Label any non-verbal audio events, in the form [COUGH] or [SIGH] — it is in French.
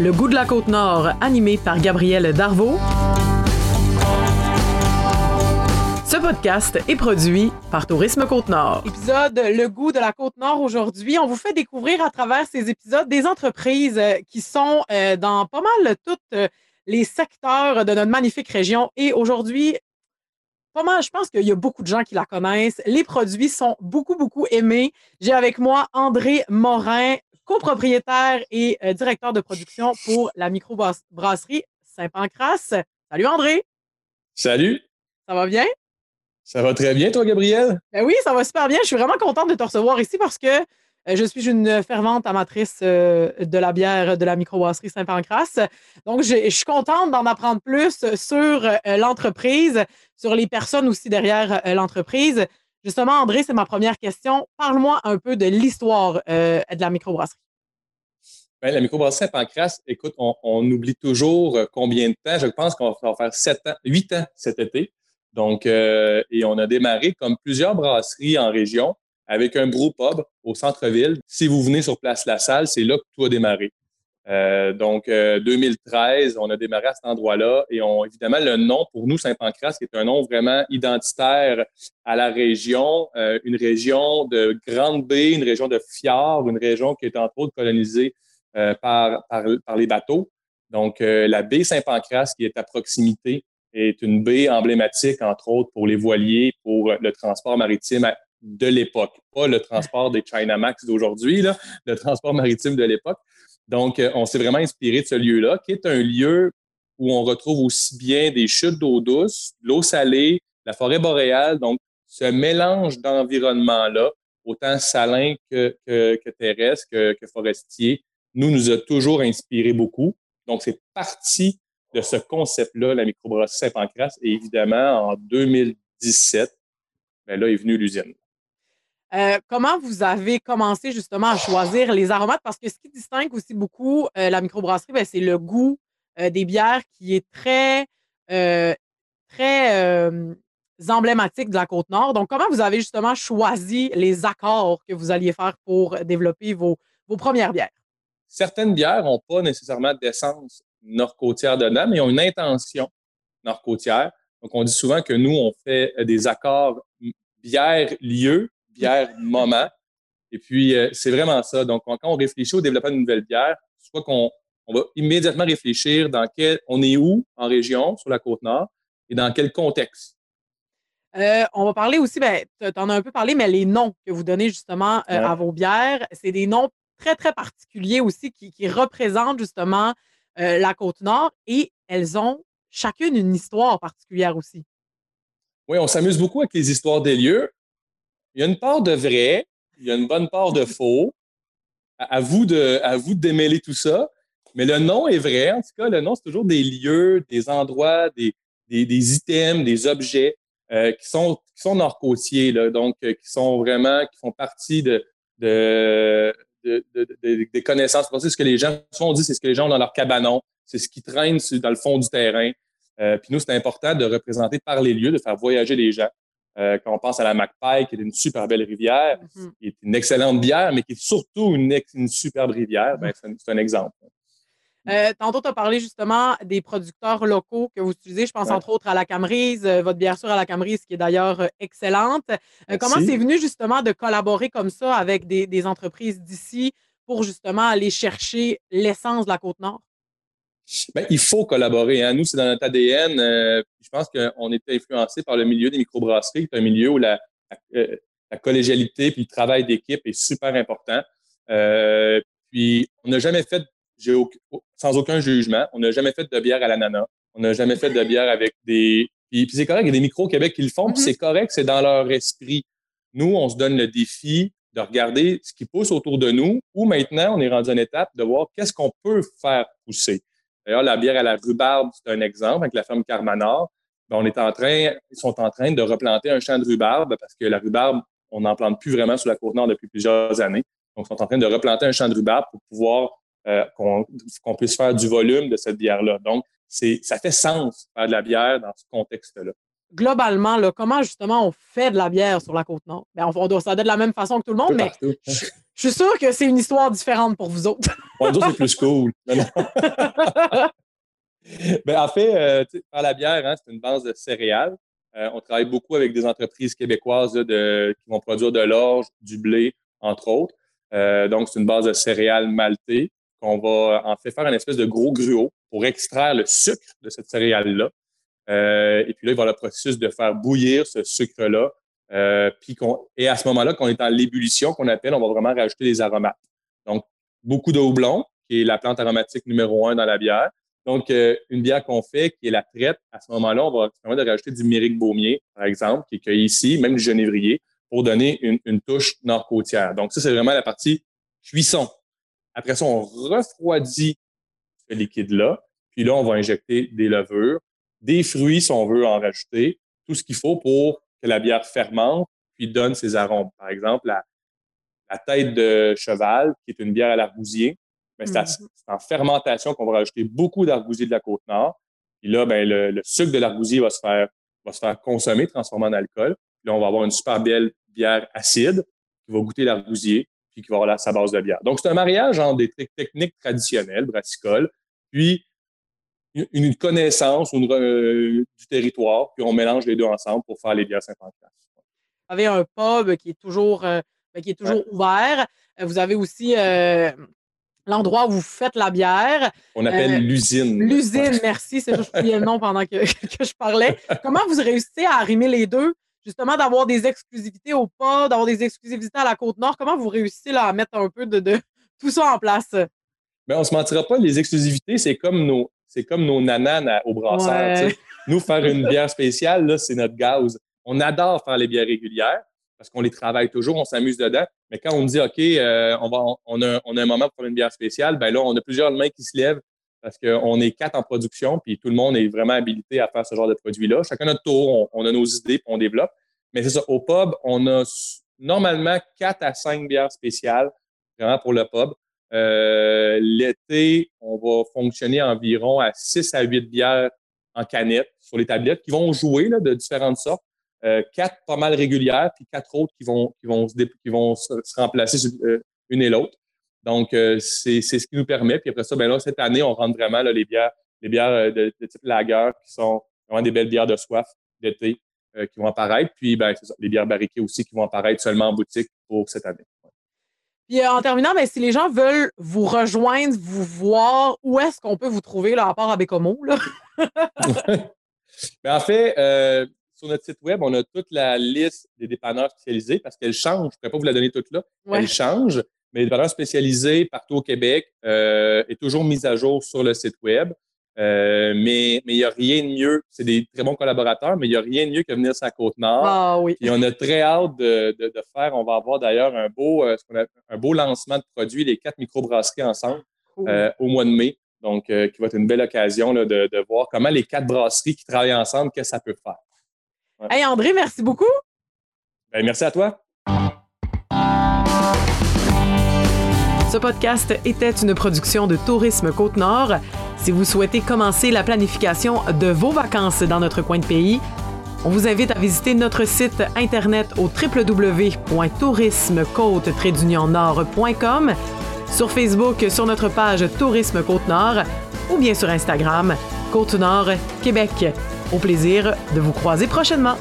Le goût de la côte nord, animé par Gabriel Darvaux. Ce podcast est produit par Tourisme Côte-Nord. Épisode Le goût de la Côte-Nord aujourd'hui. On vous fait découvrir à travers ces épisodes des entreprises euh, qui sont euh, dans pas mal tous euh, les secteurs de notre magnifique région. Et aujourd'hui, pas mal, je pense qu'il y a beaucoup de gens qui la connaissent. Les produits sont beaucoup, beaucoup aimés. J'ai avec moi André Morin, copropriétaire et directeur de production pour la microbrasserie Saint-Pancras. Salut André. Salut. Ça va bien? Ça va très bien, toi, Gabriel? Ben oui, ça va super bien. Je suis vraiment contente de te recevoir ici parce que euh, je suis une fervente amatrice euh, de la bière de la microbrasserie Saint-Pancras. Donc, je, suis contente d'en apprendre plus sur euh, l'entreprise, sur les personnes aussi derrière l'entreprise. Justement, André, c'est ma première question. Parle-moi un peu de l'histoire de la microbrasserie. Bien, la microbrasserie Saint-Pancras, écoute, on, oublie toujours combien de temps. Je pense qu'on va faire sept ans, huit ans cet été. Donc, euh, et on a démarré comme plusieurs brasseries en région avec un brew pub au centre-ville. Si vous venez sur Place La Salle, c'est là que tout a démarré. Euh, donc, 2013, euh, on a démarré à cet endroit-là et on, évidemment, le nom pour nous, Saint-Pancras, qui est un nom vraiment identitaire à la région, une région de grande baie, une région de fjord, une région qui est entre autres colonisée par, les bateaux. Donc, la baie Saint-Pancras, qui est à proximité, est une baie emblématique, entre autres, pour les voiliers, pour le transport maritime de l'époque. Pas le transport des China Max d'aujourd'hui, le transport maritime de l'époque. Donc, euh, on s'est vraiment inspiré de ce lieu-là, qui est un lieu où on retrouve aussi bien des chutes d'eau douce, l'eau salée, la forêt boréale. Donc, ce mélange d'environnement-là, autant salin que, que, terrestre, que, que forestier, nous, nous a toujours inspiré beaucoup. Donc, c'est parti de ce concept-là, la microbrasserie Saint-Pancras. Et évidemment, en 2017, ben là est venue l'usine. Euh, comment vous avez commencé justement à choisir les aromates? Parce que ce qui distingue aussi beaucoup euh, la microbrasserie, ben, c'est le goût euh, des bières qui est très, très emblématique de la Côte-Nord. Donc, comment vous avez justement choisi les accords que vous alliez faire pour développer vos, vos premières bières? Certaines bières n'ont pas nécessairement d'essence nord-côtière dedans, mais ont une intention nord-côtière. Donc, on dit souvent que nous, on fait des accords bière-lieu, bière-moment. Et puis, euh, c'est vraiment ça. Donc, quand on réfléchit au développement d'une nouvelle bière, soit qu'on on va immédiatement réfléchir dans quel, on est où en région, sur la côte nord, et dans quel contexte. Euh, on va parler aussi, ben, tu en as un peu parlé, mais les noms que vous donnez justement à vos bières, c'est des noms très, très particuliers aussi qui, qui représentent justement euh, la côte nord et elles ont chacune une histoire particulière aussi. Oui, on s'amuse beaucoup avec les histoires des lieux. Il y a une part de vrai, il y a une bonne part de faux. À, vous de, à vous de démêler tout ça. Mais le nom est vrai. En tout cas, le nom, c'est toujours des lieux, des endroits, des, des, items, des objets euh, qui sont, qui sont nord-côtiers, donc euh, qui sont vraiment, qui font partie de, de, des connaissances. C'est ce que les gens, souvent dit, c'est ce que les gens ont dans leur cabanon, c'est ce qui traîne dans le fond du terrain. Euh, puis nous, c'est important de représenter par les lieux, de faire voyager les gens. Euh, quand on pense à la Magpie, qui est une super belle rivière, mm-hmm. qui est une excellente bière, mais qui est surtout une, une superbe rivière, ben, c'est un exemple. Euh, tantôt, tu as parlé justement des producteurs locaux que vous utilisez. Je pense entre autres à la Camerise, euh, votre bière sûre à la Camerise, qui est d'ailleurs euh, excellente. comment c'est venu justement de collaborer comme ça avec des, entreprises d'ici pour justement aller chercher l'essence de la Côte-Nord? Ben, il faut collaborer. Hein. Nous, c'est dans notre ADN. je pense qu'on est influencé par le milieu des microbrasseries, qui est un milieu où la, collégialité puis le travail d'équipe est super important. puis, on n'a jamais fait sans aucun jugement. On n'a jamais fait de bière à l'ananas. On n'a jamais fait de bière avec des. Puis, c'est correct, il y a des micros au Québec qui le font, puis mm-hmm. c'est correct, c'est dans leur esprit. Nous, on se donne le défi de regarder ce qui pousse autour de nous, ou maintenant, on est rendu à une étape de voir qu'est-ce qu'on peut faire pousser. D'ailleurs, la bière à la rhubarbe, c'est un exemple avec la ferme Carmanor. Ben, on est en train, ils sont en train de replanter un champ de rhubarbe parce que la rhubarbe, on n'en plante plus vraiment sur la côte nord depuis plusieurs années. Donc, ils sont en train de replanter un champ de rhubarbe pour pouvoir euh, qu'on puisse faire du volume de cette bière-là. Donc, ça fait sens faire de la bière dans ce contexte-là. Globalement, là, comment justement on fait de la bière sur la côte nord? Ben, on, doit ça de la même façon que tout le monde, mais je, suis sûr que c'est une histoire différente pour vous autres. pour nous autres, c'est plus cool. [LAUGHS] ben, en fait, euh, la bière, hein, c'est une base de céréales. Euh, on travaille beaucoup avec des entreprises québécoises de, qui vont produire de l'orge, du blé, entre autres. Euh, donc, c'est une base de céréales maltées qu'on va en fait faire une espèce de gros gruau pour extraire le sucre de cette céréale-là. Euh, et puis là, il va avoir le processus de faire bouillir ce sucre-là. Euh, puis et à ce moment-là, quand on est en l'ébullition, qu'on appelle, on va vraiment rajouter des aromates. Donc, beaucoup de houblon, qui est la plante aromatique numéro un dans la bière. Donc, euh, une bière qu'on fait, qui est la traite, à ce moment-là, on va permettre de rajouter du myrique baumier, par exemple, qui est cueilli ici, même du genévrier, pour donner une, une touche nord-côtière. Donc, ça, c'est vraiment la partie cuisson. Après ça, on refroidit ce liquide-là. Puis là, on va injecter des levures, des fruits, si on veut en rajouter, tout ce qu'il faut pour que la bière fermente, puis donne ses arômes. Par exemple, la, tête de cheval, qui est une bière à l'arbousier, ben, mm-hmm. c'est en fermentation qu'on va rajouter beaucoup d'arbousier de la Côte-Nord. Puis là, ben, le, sucre de l'arbousier va se faire va se faire consommer, transformer en alcool. Puis là, on va avoir une super belle bière acide qui va goûter l'arbousier, puis qui va avoir sa base de bière. Donc, c'est un mariage entre des techniques traditionnelles, brassicoles, puis une connaissance euh, du territoire, puis on mélange les deux ensemble pour faire les bières Saint-Pancras. Vous avez un pub qui est toujours, euh, ben, qui est toujours ouvert. Euh, vous avez aussi l'endroit où vous faites la bière. On appelle l'usine. L'usine, merci. C'est juste que je le nom pendant [LAUGHS] que, je parlais. Comment vous réussissez à arrimer les deux? Justement, d'avoir des exclusivités au pub, d'avoir des exclusivités à la Côte-Nord? Comment vous réussissez là, à mettre un peu de, tout ça en place? Mais ben, on ne se mentira pas, les exclusivités, c'est comme nos, c'est comme nos nananes au brasseur. Nous, faire une bière spéciale, là, c'est notre gaz. On adore faire les bières régulières parce qu'on les travaille toujours, on s'amuse dedans. Mais quand on dit, OK, euh, on, va, on, a, on, a, un moment pour faire une bière spéciale, ben là, on a plusieurs mains qui se lèvent parce qu'on est quatre en production, puis tout le monde est vraiment habilité à faire ce genre de produit-là. Chacun notre tour, on, a nos idées, puis on développe. Mais c'est ça, au pub, on a normalement quatre à cinq bières spéciales, vraiment pour le pub. Euh, l'été, on va fonctionner environ à 6 à 8 bières en canette sur les tablettes qui vont jouer là, de différentes sortes. Euh, quatre pas mal régulières, puis quatre autres qui vont, qui vont, se, qui vont se, remplacer euh, une et l'autre. Donc, c'est ce qui nous permet. Puis après ça, ben là, cette année, on rentre vraiment les bières, les bières de, type lager qui sont vraiment des belles bières de soif d'été qui vont apparaître. Puis, ben, ça, les bières barriquées aussi qui vont apparaître seulement en boutique pour cette année. Puis euh, en terminant, ben, si les gens veulent vous rejoindre, vous voir, où est-ce qu'on peut vous trouver là, à part à Bécomo? Là? [LAUGHS] Ben, en fait, euh, sur notre site web, on a toute la liste des dépanneurs spécialisés parce qu'elle change. Je ne pourrais pas vous la donner toute là. Elle change, mais les dépanneurs spécialisés partout au Québec euh, est toujours mise à jour sur le site web. Euh, mais il n'y a rien de mieux. C'est des très bons collaborateurs, mais il n'y a rien de mieux que venir sur la Côte-Nord. Ah, oui. Et on a très hâte de, faire. On va avoir d'ailleurs un beau, euh, un beau lancement de produits, les quatre microbrasseries ensemble, euh, au mois de mai. Donc, qui va être une belle occasion de, voir comment les quatre brasseries qui travaillent ensemble, qu'est-ce que ça peut faire. Hey André, merci beaucoup. Ben, merci à toi. Ce podcast était une production de Tourisme Côte-Nord. Si vous souhaitez commencer la planification de vos vacances dans notre coin de pays, on vous invite à visiter notre site internet au www.tourismecôte-nord.com, sur Facebook sur notre page Tourisme Côte-Nord ou bien sur Instagram Côte-Nord Québec. Au plaisir de vous croiser prochainement.